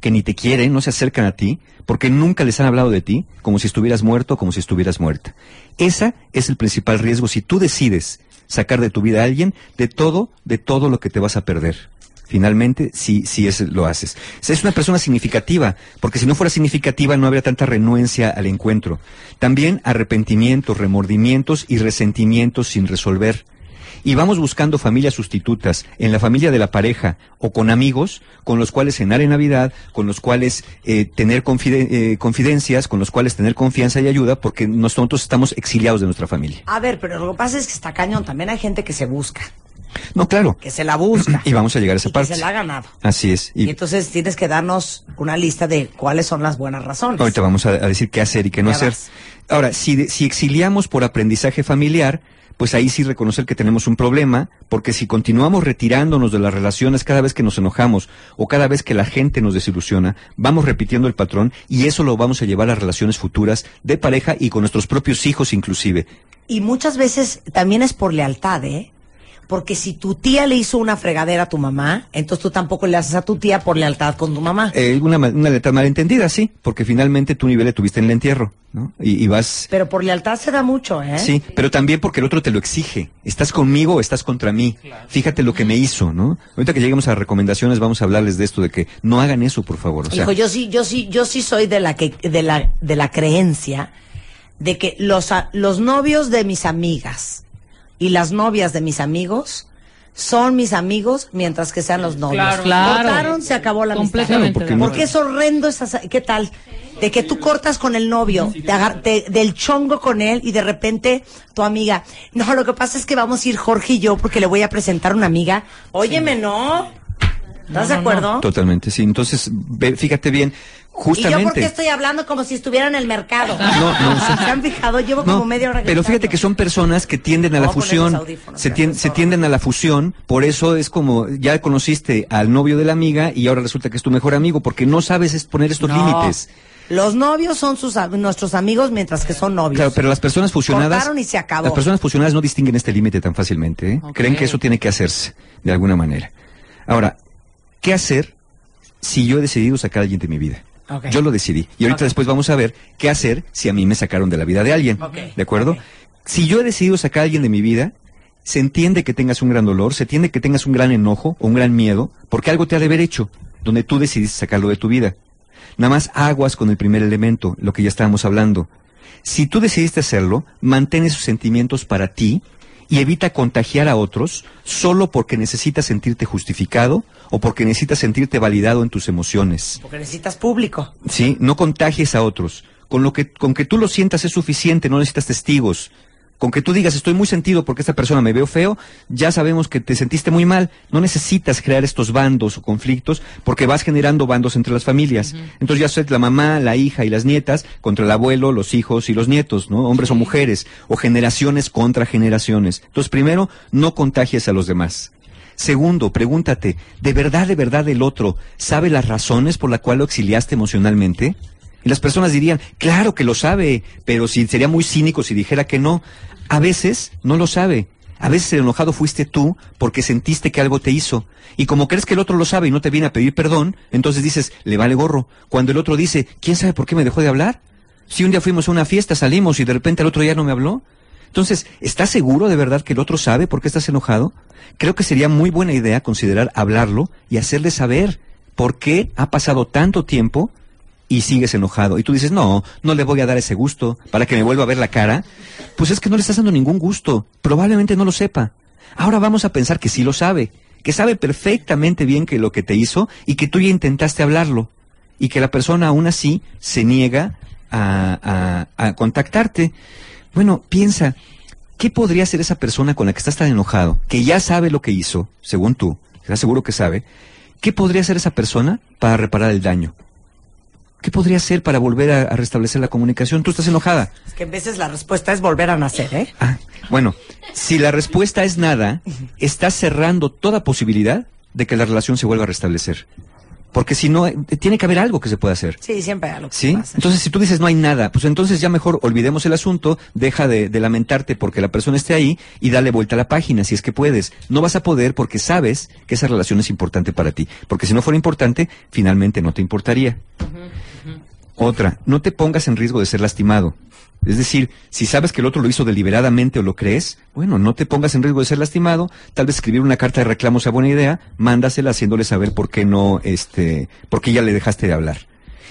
que ni te quieren, no se acercan a ti, porque nunca les han hablado de ti, como si estuvieras muerto, como si estuvieras muerta. Esa es el principal riesgo si tú decides sacar de tu vida a alguien de todo, de todo lo que te vas a perder. Finalmente, si, si es, lo haces. Es una persona significativa, porque si no fuera significativa no habría tanta renuencia al encuentro. También arrepentimientos, remordimientos y resentimientos sin resolver. Y vamos buscando familias sustitutas en la familia de la pareja o con amigos con los cuales cenar en Navidad, con los cuales eh, tener eh, confidencias, con los cuales tener confianza y ayuda, porque nosotros estamos exiliados de nuestra familia. A ver, pero lo que pasa es que está cañón. También hay gente que se busca, No, claro. que se la busca. [CLEARS THROAT] Y vamos a llegar a esa y parte. que se la ha ganado. Así es. Y, entonces tienes que darnos una lista de cuáles son las buenas razones. Ahorita vamos a, a decir qué hacer y qué no hacer. vas. Ahora, si, si exiliamos por aprendizaje familiar, pues ahí sí reconocer que tenemos un problema, porque si continuamos retirándonos de las relaciones cada vez que nos enojamos o cada vez que la gente nos desilusiona, vamos repitiendo el patrón y eso lo vamos a llevar a relaciones futuras de pareja y con nuestros propios hijos inclusive. Y muchas veces también es por lealtad, ¿eh? Porque si tu tía le hizo una fregadera a tu mamá, entonces tú tampoco le haces a tu tía por lealtad con tu mamá. Eh, una, una lealtad malentendida, sí, porque finalmente tu nivel le tuviste en el entierro, ¿no? Y, y vas... Pero por lealtad se da mucho, ¿eh? Sí, pero también porque el otro te lo exige. ¿Estás conmigo o estás contra mí? Fíjate lo que me hizo, ¿no? Ahorita que lleguemos a recomendaciones vamos a hablarles de esto, de que no hagan eso, por favor. O sea, Hijo, yo sí, yo sí, yo sí soy de la que, de la, de la creencia de que los, a- los novios de mis amigas y las novias de mis amigos son mis amigos mientras que sean los novios. Claro. Claro. Cortaron, se acabó la amistad. Completamente Claro, porque de no- acuerdo. Porque es horrendo esas, ¿qué tal? De que tú cortas con el novio, te agar- te- del chongo con él y de repente tu amiga, no, lo que pasa es que vamos a ir Jorge y yo porque le voy a presentar una amiga. Óyeme, no. ¿Estás de No, no, no. acuerdo? Totalmente, sí. Entonces, ve- fíjate bien, ¿Y yo por qué justamente... estoy hablando como si estuviera en el mercado? No, no. [LAUGHS] ¿Se han fijado? Llevo como No, media hora pero fíjate que son personas que tienden a la fusión, se, tien- se tienden a la fusión, por eso es como ya conociste al novio de la amiga y ahora resulta que es tu mejor amigo, porque no sabes es poner estos No. límites. Los novios son sus, nuestros amigos mientras que son novios. Claro, pero las personas fusionadas, Cortaron y se acabó. las personas fusionadas no distinguen este límite tan fácilmente, ¿eh? Ok. creen que eso tiene que hacerse de alguna manera. Ahora, ¿qué hacer si yo he decidido sacar a alguien de mi vida? Yo lo decidí. Y ahorita después vamos a ver qué hacer si a mí me sacaron de la vida de alguien. ¿De acuerdo? Si yo he decidido sacar a alguien de mi vida, se entiende que tengas un gran dolor, se entiende que tengas un gran enojo o un gran miedo, porque algo te ha de haber hecho, donde tú decidiste sacarlo de tu vida. Nada más aguas con el primer elemento, lo que ya estábamos hablando. Si tú decidiste hacerlo, mantén esos sentimientos para ti y evita contagiar a otros solo porque necesitas sentirte justificado o porque necesitas sentirte validado en tus emociones. Porque necesitas público. ¿sí? No contagies a otros. Con lo que, con que tú lo sientas es suficiente, no necesitas testigos. Con que tú digas, estoy muy sentido porque esta persona me veo feo, ya sabemos que te sentiste muy mal. No necesitas crear estos bandos o conflictos porque vas generando bandos entre las familias. Entonces ya sé la mamá, la hija y las nietas contra el abuelo, los hijos y los nietos, ¿no? Hombres o mujeres, o generaciones contra generaciones. Entonces, primero, no contagies a los demás. Segundo, pregúntate, ¿de verdad, de verdad el otro sabe las razones por las cuales lo exiliaste emocionalmente? Y las personas dirían, claro que lo sabe, pero si sería muy cínico si dijera que no. A veces no lo sabe. A veces el enojado fuiste tú porque sentiste que algo te hizo. Y como crees que el otro lo sabe y no te viene a pedir perdón, entonces dices, le vale gorro. Cuando el otro dice, ¿quién sabe por qué me dejó de hablar? Si un día fuimos a una fiesta, salimos y de repente el otro día no me habló. Entonces, ¿estás seguro de verdad que el otro sabe por qué estás enojado? Creo que sería muy buena idea considerar hablarlo y hacerle saber por qué ha pasado tanto tiempo y sigues enojado. Y tú dices, no, no le voy a dar ese gusto para que me vuelva a ver la cara. Pues es que no le estás dando ningún gusto. Probablemente no lo sepa. Ahora vamos a pensar que sí lo sabe, que sabe perfectamente bien que lo que te hizo y que tú ya intentaste hablarlo y que la persona aún así se niega a, contactarte. Bueno, piensa, ¿qué podría hacer esa persona con la que estás tan enojado, que ya sabe lo que hizo, según tú, estás seguro que sabe? ¿Qué podría hacer esa persona para reparar el daño? ¿Qué podría hacer para volver a, a restablecer la comunicación? Tú estás enojada. Es que en veces la respuesta es volver a nacer, ¿eh? Ah, bueno, si la respuesta es nada, estás cerrando toda posibilidad de que la relación se vuelva a restablecer. Porque si no, eh, tiene que haber algo que se pueda hacer. Sí, siempre hay algo que ¿Sí? se puede hacer. Entonces, si tú dices no hay nada, pues entonces ya mejor olvidemos el asunto, deja de, de lamentarte porque la persona esté ahí y dale vuelta a la página si es que puedes. No vas a poder porque sabes que esa relación es importante para ti. Porque si no fuera importante, finalmente no te importaría. Otra, no te pongas en riesgo de ser lastimado. Es decir, si sabes que el otro lo hizo deliberadamente o lo crees, bueno, no te pongas en riesgo de ser lastimado. Tal vez escribir una carta de reclamo sea buena idea, mándasela haciéndole saber por qué no, este, por qué ya le dejaste de hablar.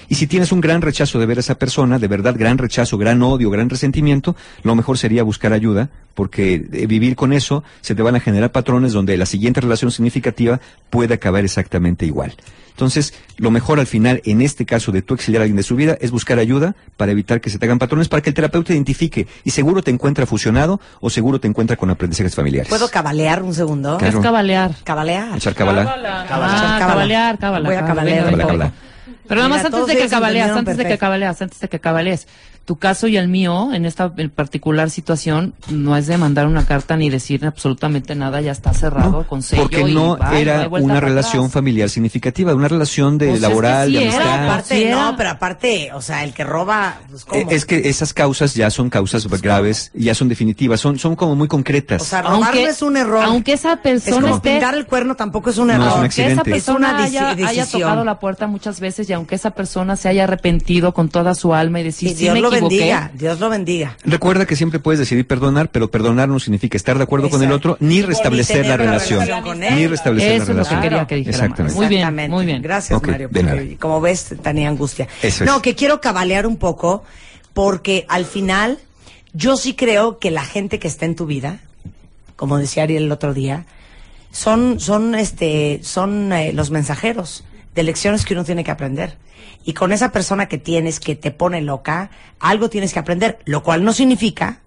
Y si tienes un gran rechazo de ver a esa persona, de verdad gran rechazo, gran odio, gran resentimiento, lo mejor sería buscar ayuda, porque eh, vivir con eso se te van a generar patrones donde la siguiente relación significativa puede acabar exactamente igual. Entonces, lo mejor al final, en este caso de tú exiliar a alguien de su vida, es buscar ayuda para evitar que se te hagan patrones, para que el terapeuta identifique y seguro te encuentra fusionado o seguro te encuentra con aprendizajes familiares. ¿Puedo cabalear un segundo? Claro. Es cabalear. Cabalear. Echar cabala. Ah, cabalear, cabala. Voy a cabalear poco. venga. Pero nada más antes de que cabaleas, antes de que cabaleas, antes de que cabalees. Tu caso y el mío, en esta en particular situación, no es de mandar una carta ni decir absolutamente nada, ya está cerrado No, con sello. porque no era una relación atrás. familiar significativa, una relación de Pues es que laboral, sí de era, amistad. Aparte, no, pero aparte, o sea, el que roba, pues, ¿cómo? Eh, Es que esas causas ya son causas graves, ya son definitivas, son, son como muy concretas. o sea, robar no es un error. Aunque esa es persona como esté pintar el cuerno tampoco es un No, es error. un que esa persona Es una haya, haya tocado la puerta muchas veces y aunque esa persona se haya arrepentido con toda su alma y decir, Sí, sí, Dios me lo equivoqué, bendiga, Dios lo bendiga. Recuerda que siempre puedes decidir perdonar, pero perdonar no significa estar de acuerdo con el otro, ni restablecer la relación. relación con él. Ni restablecer Eso la es lo que relación. quería que dijera. Exactamente. Muy bien, muy bien. Gracias, Mario. de nada. como ves, tenía angustia. Eso no, es. que quiero cabalear un poco, porque al final, yo sí creo que la gente que está en tu vida, como decía Ariel el otro día, son, son, este, son eh, los mensajeros de lecciones que uno tiene que aprender. Y con esa persona que tienes que te pone loca, algo tienes que aprender, lo cual no significa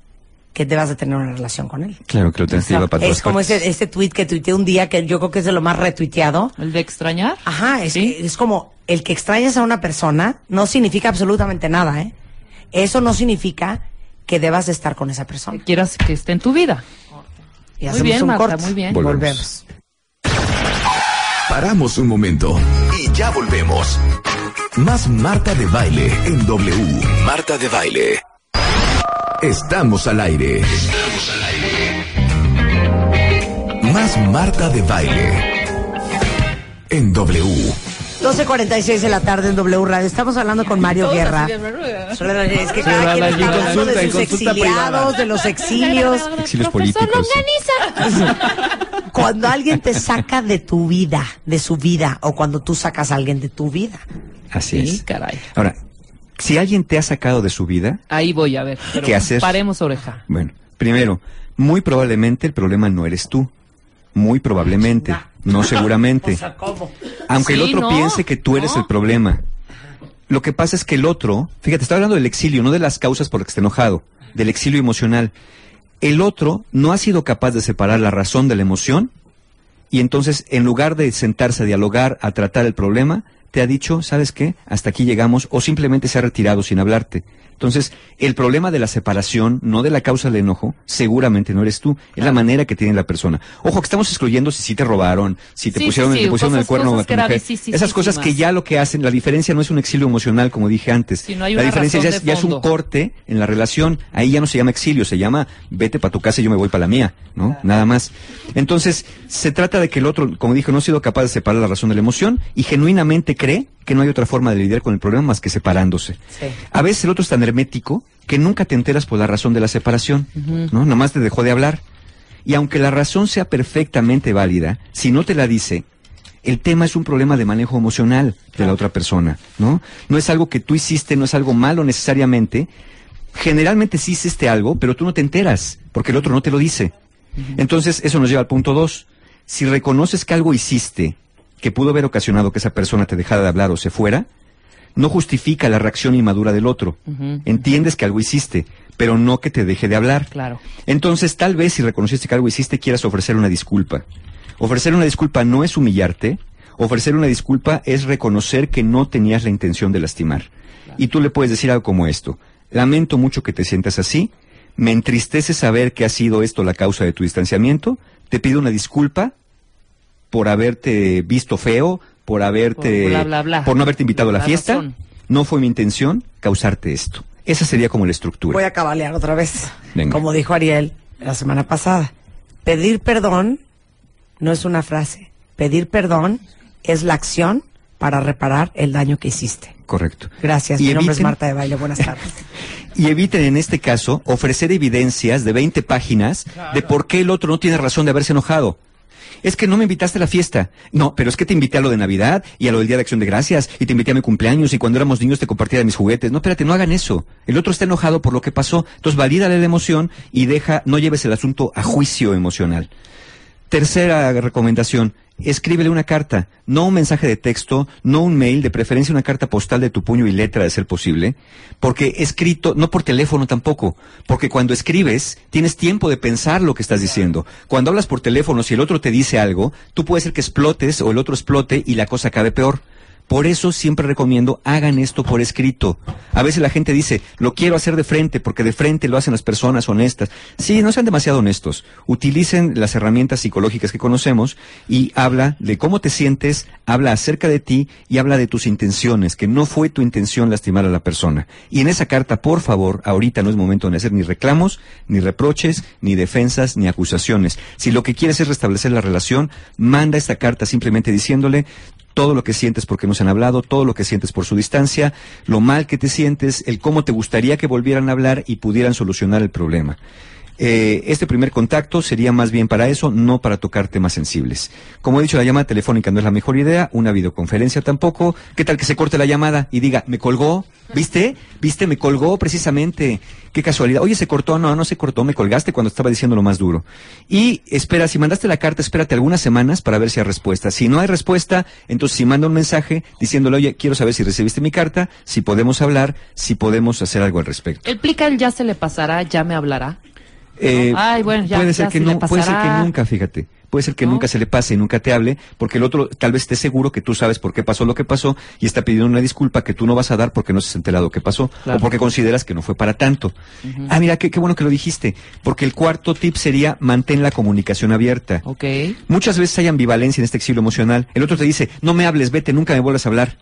que debas de tener una relación con él. Claro que lo tienes que para Es como partes. ese, este tweet que tuiteé un día, que yo creo que es de lo más retuiteado. El de extrañar. Ajá, es, ¿Sí? que es como el que extrañas a una persona no significa absolutamente nada, ¿eh? Eso no significa que debas de estar con esa persona. Quieras que esté en tu vida. Y Muy hacemos bien, un Marta, corte. muy bien. Volvemos. Volvemos. Paramos un momento ya volvemos. Más Marta de Baile en W. Marta de Baile. Estamos al aire. Más Marta de Baile en W. 12.46 de la tarde en W Radio. Estamos hablando con Mario Guerra. Es que cada quien está en hablando de sus exiliados, de los exilios. Exilios políticos. Cuando alguien te saca de tu vida, de su vida, o cuando tú sacas a alguien de tu vida. Así Sí, es. caray. Ahora, si alguien te ha sacado de su vida, Ahí voy a ver. ¿Qué hacer? Paremos oreja. bueno, primero, muy probablemente el problema no eres tú. Muy probablemente, no seguramente. [LAUGHS] ¿cómo? Aunque el otro no, piense que tú eres no. el problema. Lo que pasa es que el otro, fíjate, estoy hablando del exilio, no de las causas por las que esté enojado, del exilio emocional. El otro no ha sido capaz de separar la razón de la emoción y entonces en lugar de sentarse a dialogar, a tratar el problema, te ha dicho, ¿sabes qué? Hasta aquí llegamos o simplemente se ha retirado sin hablarte. Entonces, el problema de la separación, no de la causa del enojo, seguramente no eres tú, es la manera que tiene la persona. Ojo, que estamos excluyendo si sí te robaron, si te Sí, pusieron, sí, te pusieron el cosas- cuerno cosas a tu mujer. Esas cosas que ya lo que hacen, la diferencia no es un exilio emocional, como dije antes. Sí, no hay la diferencia ya es, ya es un corte en la relación. Ahí ya no se llama exilio, se llama vete para tu casa y yo me voy para la mía, ¿no? Nada más. Entonces, se trata de que el otro, como dije, no ha sido capaz de separar la razón de la emoción y genuinamente cree que no hay otra forma de lidiar con el problema más que separándose. A veces el otro es tan hermético que nunca te enteras por la razón de la separación, ¿no? Nada más te dejó de hablar. Y aunque la razón sea perfectamente válida, si no te la dice, el tema es un problema de manejo emocional de la otra persona, ¿no? No es algo que tú hiciste, no es algo malo necesariamente. Generalmente sí hiciste algo, pero tú no te enteras, porque el otro no te lo dice. Entonces, eso nos lleva al punto dos. Si reconoces que algo hiciste que pudo haber ocasionado que esa persona te dejara de hablar o se fuera, no justifica la reacción inmadura del otro. Entiendes que algo hiciste, pero no que te deje de hablar. Claro. Entonces, tal vez si reconociste que algo hiciste, quieras ofrecer una disculpa. Ofrecer una disculpa no es humillarte, ofrecer una disculpa es reconocer que no tenías la intención de lastimar. Y tú le puedes decir algo como esto. Lamento mucho que te sientas así, me entristece saber que ha sido esto la causa de tu distanciamiento, te pido una disculpa por haberte visto feo, por haberte Por bla, bla, bla. por no haberte invitado a la, fiesta. razón. No fue mi intención causarte esto. Esa sería como la estructura. Voy a cabalear otra vez. Venga. Como dijo Ariel la semana pasada. Pedir perdón no es una frase. Pedir perdón es la acción para reparar el daño que hiciste. Correcto. Gracias. Y Mi nombre es eviten- Marta de Baile. Buenas tardes. [LAUGHS] Y eviten en este caso ofrecer evidencias de 20 páginas de por qué el otro no tiene razón de haberse enojado. Es que no me invitaste a la fiesta. No, pero es que te invité a lo de Navidad y a lo del Día de Acción de Gracias y te invité a mi cumpleaños y cuando éramos niños te compartía mis juguetes. No, espérate, no hagan eso. El otro está enojado por lo que pasó. Entonces valídale la emoción y deja, no lleves el asunto a juicio emocional. Tercera recomendación, escríbele una carta, no un mensaje de texto, no un mail, de preferencia una carta postal de tu puño y letra de ser posible, porque escrito, no por teléfono tampoco, porque cuando escribes tienes tiempo de pensar lo que estás diciendo. Cuando hablas por teléfono, si el otro te dice algo, tú puedes ser que explotes o el otro explote y la cosa acabe peor. Por eso siempre recomiendo, hagan esto por escrito. A veces la gente dice, lo quiero hacer de frente, porque de frente lo hacen las personas honestas. Sí, no sean demasiado honestos. Utilicen las herramientas psicológicas que conocemos y habla de cómo te sientes, habla acerca de ti y habla de tus intenciones, que no fue tu intención lastimar a la persona. Y en esa carta, por favor, ahorita no es momento de hacer ni reclamos, ni reproches, ni defensas, ni acusaciones. Si lo que quieres es restablecer la relación, manda esta carta simplemente diciéndole, todo lo que sientes porque no se han hablado, todo lo que sientes por su distancia, lo mal que te sientes, el cómo te gustaría que volvieran a hablar y pudieran solucionar el problema. Eh, este primer contacto sería más bien para eso, no para tocar temas sensibles. Como he dicho, la llamada telefónica no es la mejor idea, una videoconferencia tampoco. ¿Qué tal que se corte la llamada y diga, me colgó? ¿Viste? ¿Viste? Me colgó precisamente. Qué casualidad. Oye, se cortó. No, no se cortó. Me colgaste cuando estaba diciendo lo más duro. Y espera, si mandaste la carta, espérate algunas semanas para ver si hay respuesta. Si no hay respuesta, entonces si manda un mensaje diciéndole, oye, quiero saber si recibiste mi carta, si podemos hablar, si podemos hacer algo al respecto. El plica el ya se le pasará, ya me hablará. Eh, Ay, bueno, ya- puede ya ser que se no, puede ser que nunca, fíjate. Puede ser que ¿No? nunca se le pase y nunca te hable, porque el otro tal vez esté seguro que tú sabes por qué pasó lo que pasó y está pidiendo una disculpa que tú no vas a dar porque no se ha enterado qué pasó Claro. o porque consideras que no fue para tanto. Ah, mira, qué, qué bueno que lo dijiste, porque el cuarto tip sería mantén la comunicación abierta. Ok. Muchas veces hay ambivalencia en este exilio emocional. El otro te dice, no me hables, vete, nunca me vuelvas a hablar.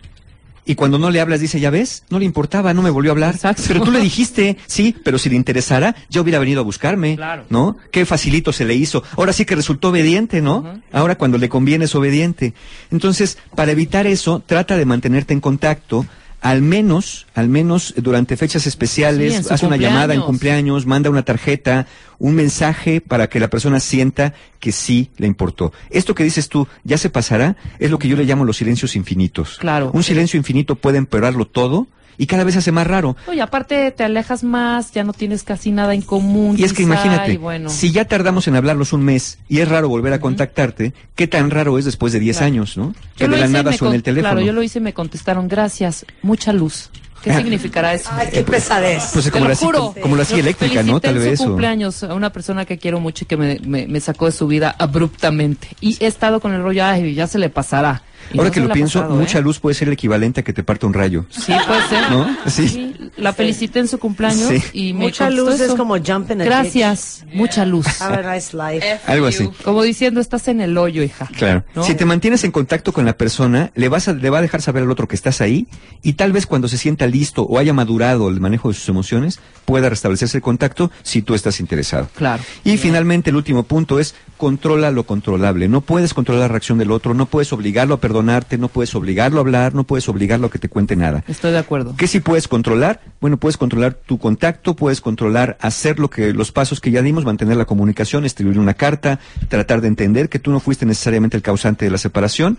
Y cuando no le hablas, dice, ya ves, no le importaba, no me volvió a hablar. Exacto. Pero tú le dijiste, sí, pero si le interesara, ya hubiera venido a buscarme. Claro. ¿No? Qué facilito se le hizo. Ahora sí que resultó obediente, ¿no? Ahora cuando le conviene es obediente. Entonces, para evitar eso, trata de mantenerte en contacto. Al menos, al menos durante fechas especiales, Sí, haz una llamada en cumpleaños. cumpleaños, manda una tarjeta, un mensaje para que la persona sienta que sí le importó. Esto que dices tú, ya se pasará, es lo que yo le llamo los silencios infinitos. Claro. Un silencio infinito puede empeorarlo todo y cada vez se hace más raro. Oye, aparte te alejas más, ya no tienes casi nada en común. Y es que quizá, imagínate, y bueno. si ya tardamos en hablarlos un mes y es raro volver a contactarte, ¿qué tan raro es después de 10 Claro. años, no? Que Yo lo de la hice y nada con- el teléfono. Claro, yo lo hice y me contestaron, gracias, mucha luz. ¿Qué Ah. [LAUGHS] significará eso? Ay, qué pesadez. Pues como lo la, juro. como, como la silla eléctrica, ¿no? Tal vez. su cumpleaños a una persona que quiero mucho y que me, me- me sacó de su vida abruptamente. Y he estado con el rollo, ay, ya se le pasará. Y Ahora no que lo pienso, pasado, mucha ¿eh? luz puede ser el equivalente a que te parte un rayo. Sí, puede ser. ¿No? Sí. La felicité en su cumpleaños Sí. y me Mucha luz es como jump in a Gracias, mucha luz. Have a nice life. Algo así. Como diciendo, estás en el hoyo, hija. Claro. ¿No? Si te mantienes en contacto con la persona, le vas a, le va a dejar saber al otro que estás ahí y tal vez cuando se sienta listo o haya madurado el manejo de sus emociones, pueda restablecerse el contacto si tú estás interesado. Claro. Y finalmente el último punto es controla lo controlable. No puedes controlar la reacción del otro, no puedes obligarlo a perdonarte, no puedes obligarlo a hablar, no puedes obligarlo a que te cuente nada. Estoy de acuerdo. ¿Qué sí puedes controlar? Bueno, puedes controlar tu contacto, puedes controlar hacer lo que los pasos que ya dimos, mantener la comunicación, escribir una carta, tratar de entender que tú no fuiste necesariamente el causante de la separación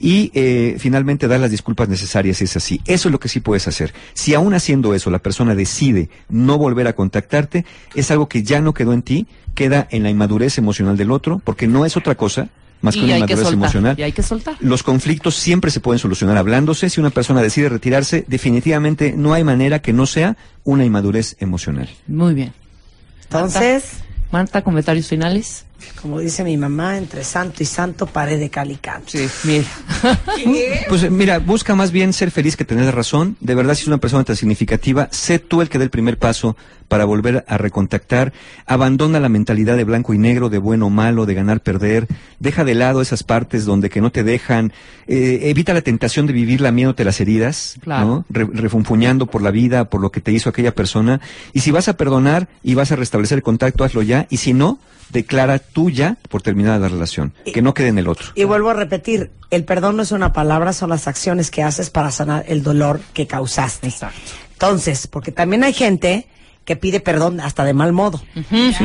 y eh, finalmente dar las disculpas necesarias si es así. Eso es lo que sí puedes hacer. Si aún haciendo eso la persona decide no volver a contactarte, es algo que ya no quedó en ti, queda en la inmadurez emocional del otro, porque no es otra cosa más que una inmadurez soltar. emocional. Y hay que soltar. Los conflictos siempre se pueden solucionar hablándose. Si una persona decide retirarse, definitivamente no hay manera que no sea una inmadurez emocional. Muy bien. Entonces, Marta, comentarios finales. Como dice mi mamá, entre santo y santo, pared de cal y canto. Sí, mira. [LAUGHS] Pues mira, busca más bien ser feliz que tener razón. De verdad, si es una persona tan significativa, sé tú el que dé el primer paso para volver a recontactar. Abandona la mentalidad de blanco y negro, de bueno o malo, de ganar, perder. Deja de lado esas partes donde que no te dejan. Eh, evita la tentación de vivir lamiéndote las heridas, Claro. ¿no? Re- refunfuñando por la vida, por lo que te hizo aquella persona. Y si vas a perdonar y vas a restablecer el contacto, hazlo ya. Y si no, declara tú ya por terminada la relación. Que no quede en el otro. Y vuelvo a repetir, el perdón no es una palabra, son las acciones que haces para sanar el dolor que causaste. Exacto. Entonces, porque también hay gente que pide perdón hasta de mal modo.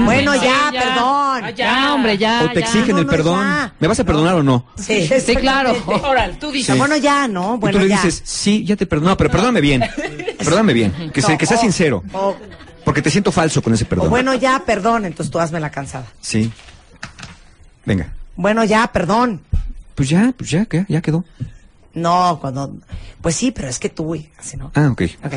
Bueno, Sí, ya, ya. perdón. Ah, ya, hombre, ya. O te ya. exigen No, el perdón. ¿Me vas a perdonar o no? Sí, Sí, claro. [LAUGHS] Ahora, tú dices. Bueno, ya, ¿no? y Bueno, tú le ya. dices, sí, ya te perdono, pero perdóname bien. [LAUGHS] Perdóname bien. Que, se- que sea o- sincero. O, Porque te siento falso con ese o perdón. bueno, ya, perdón. Entonces tú hazme la cansada. Sí. Venga. Bueno, ya, perdón. Pues ya, pues ya, ¿qué? ya quedó. No, cuando... Pues sí, pero es que tú, güey, así no. Ah, ok. Ok.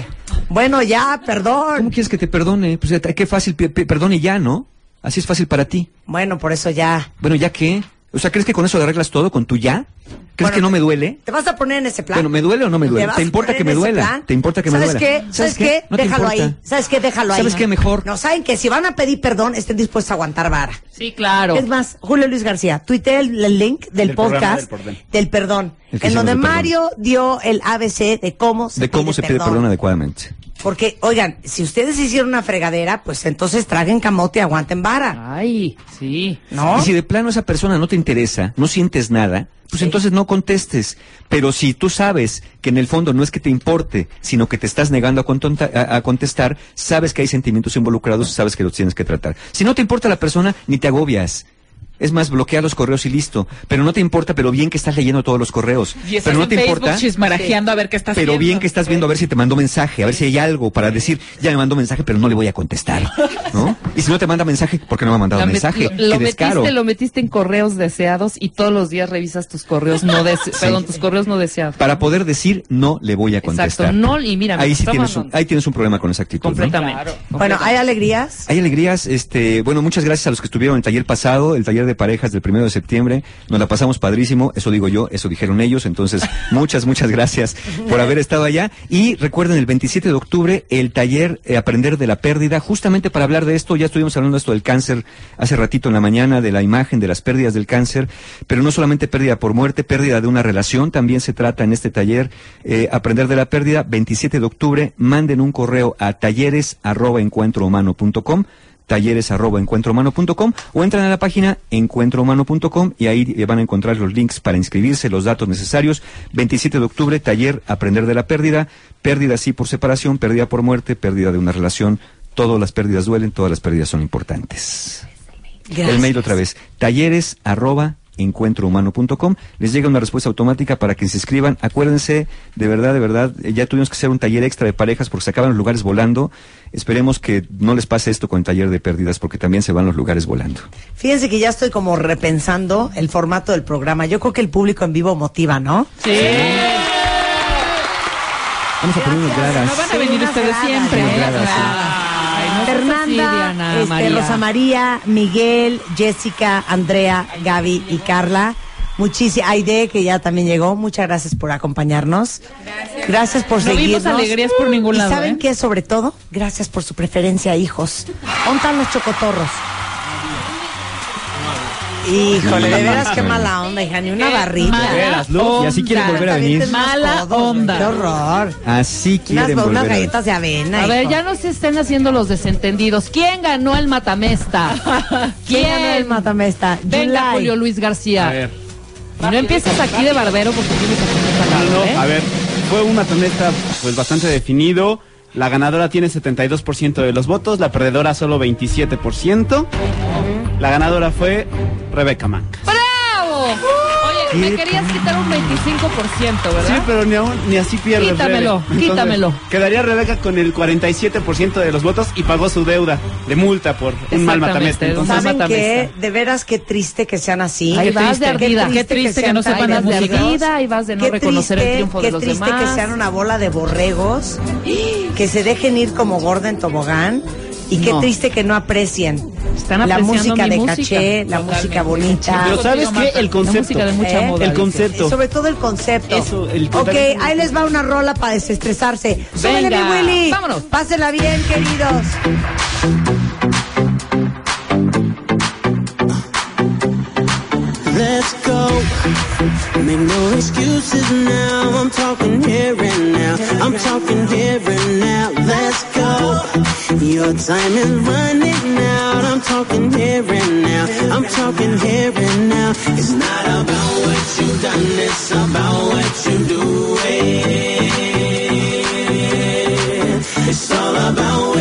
Bueno, ya, ¿Cómo perdón. quieres que te perdone? Pues qué fácil, pe- pe- perdone ya, ¿no? Así es fácil para ti. Bueno, por eso ya. Bueno, ¿ya qué? O sea, ¿crees que con eso le arreglas todo? ¿Con tu ya? ¿Crees Bueno, que no me duele? ¿Te vas a poner en ese plan? Bueno, ¿me duele o no me duele? ¿Te importa que me duela? plan? ¿Te importa que me ¿Sabes duela? Qué? ¿Sabes ¿Sabes qué? No Déjalo ahí. ¿Sabes qué? Déjalo ahí. ¿Sabes qué? Mejor. No, ¿saben que Si van a pedir perdón, estén dispuestos a aguantar vara. Sí, claro. Es más, Julio Luis García, tuitea el, el link del, podcast del perdón. del perdón, El que en donde. Mario dio el ABC de cómo se De cómo pide se pide perdón adecuadamente. Porque, oigan, si ustedes hicieron una fregadera, pues entonces traguen camote y aguanten vara. Ay, sí. ¿No? Y si de plano esa persona no te interesa, no sientes nada, pues Sí. entonces no contestes. Pero si tú sabes que en el fondo no es que te importe, sino que te estás negando a, contonta- a- a contestar, sabes que hay sentimientos involucrados y sabes que los tienes que tratar. Si no te importa la persona, ni te agobias. Es más, bloquea los correos y listo. Pero no te importa, pero bien que estás leyendo todos los correos. Y estás pero no en te Facebook importa. chismarajeando a ver qué estás Pero viendo. bien que estás viendo a ver si te mandó mensaje, a ver si hay algo para decir, ya me mandó mensaje, pero no le voy a contestar, ¿no? Y si no te manda mensaje, ¿por qué no me ha mandado Lo met- mensaje? Lo, lo metiste, lo metiste en correos deseados y todos los días revisas tus correos no [LAUGHS] deseados. Perdón, tus correos no deseados. Para poder decir, no le voy a contestar. Exacto, no, y mira, ahí sí tienes un, ahí tienes un problema con esa actitud. ¿no? completamente. Bueno, ¿hay alegrías? Hay alegrías, este, bueno, muchas gracias a los que estuvieron en el taller pasado, el taller de parejas del primero de septiembre. Nos la pasamos padrísimo, eso digo yo, eso dijeron ellos, entonces [LAUGHS] muchas, muchas gracias por haber estado allá. Y recuerden, el 27 de octubre, el taller eh, Aprender de la Pérdida, justamente para hablar de esto, ya estuvimos hablando de esto del cáncer hace ratito en la mañana, de la imagen, de las pérdidas del cáncer, pero no solamente pérdida por muerte, pérdida de una relación, también se trata en este taller, eh, Aprender de la Pérdida, 27 de octubre, manden un correo a talleres arroba encuentrohumano.com talleres arroba encuentrohumano.com o entran a la página encuentrohumano.com y ahí van a encontrar los links para inscribirse, los datos necesarios. 27 de octubre, taller Aprender de la Pérdida, pérdida sí por separación, pérdida por muerte, pérdida de una relación. Todas las pérdidas duelen, todas las pérdidas son importantes. El mail otra vez, talleres arroba encuentrohumano.com. Les llega una respuesta automática para que se inscriban. Acuérdense, de verdad, de verdad, eh, ya tuvimos que hacer un taller extra de parejas porque se acaban los lugares volando. Esperemos que no les pase esto con el taller de pérdidas porque también se van los lugares volando. Fíjense que ya estoy como repensando el formato del programa. Yo creo que el público en vivo motiva, ¿no? Sí. Vamos a poner unos gradas. No van a venir unas ustedes gradas, siempre. Fernanda, Diana, este, María. Rosa María, Miguel, Jessica, Andrea, Gaby y Carla. Muchísimas, Aide, que ya también llegó. Muchas gracias por acompañarnos. Gracias, por No vimos seguirnos. alegrías por ningún y lado, saben ¿eh? qué, sobre todo, gracias por su preferencia, hijos. ¿Dónde los chocotorros? Híjole, de veras qué mala onda, hija, ni una barrita. veras, Lu, y así quieren volver a venir. Mala onda. Qué horror. Así Unas, quieren unas volver a- galletas de avena. A ver, ya no se estén haciendo los desentendidos. ¿Quién ganó el matamesta? [LAUGHS] ¿Quién ganó el matamesta? Venga. Julio Luis García. A ver. No empieces aquí de barbero porque tienes No, un no, ¿eh? a ver, fue un matamesta pues bastante definido. La ganadora tiene 72% de los votos, la perdedora solo 27%. La ganadora fue Rebeca Manca. ¡Bravo! Oye, me querías quitar un 25%, ¿verdad? Sí, pero ni, aún, ni así pierde. Quítamelo, quítamelo. Quedaría Rebeca con el 47% de los votos y pagó su deuda de multa por un mal matamesta. Entonces, ¿Saben matamesta. qué? De veras qué triste que sean así. Ahí Qué vas de triste, ardida. qué triste que sean no sepan la Ahí vas de ardida y vas de no Qué reconocer el triste, triunfo de qué los triste demás. que sean una bola de borregos, [GASPS] que se dejen ir como gorda en tobogán y qué No. triste que no aprecien Están la música mi de música. caché, la Totalmente. música bonita. pero ¿sabes qué? El La concepto. música de mucha ¿Eh? moda. El concepto. Sobre todo el concepto. Eso, el ok, ahí les va una rola para desestresarse. Súbele, Venga, mi Willy. vámonos. Pásenla bien, queridos. Let's go. Make no excuses now. I'm talking here and now. I'm talking here and now. Let's go. Your time is running out. I'm talking here and now. I'm talking here and now. It's not about what you've done. It's about what you do. It's all about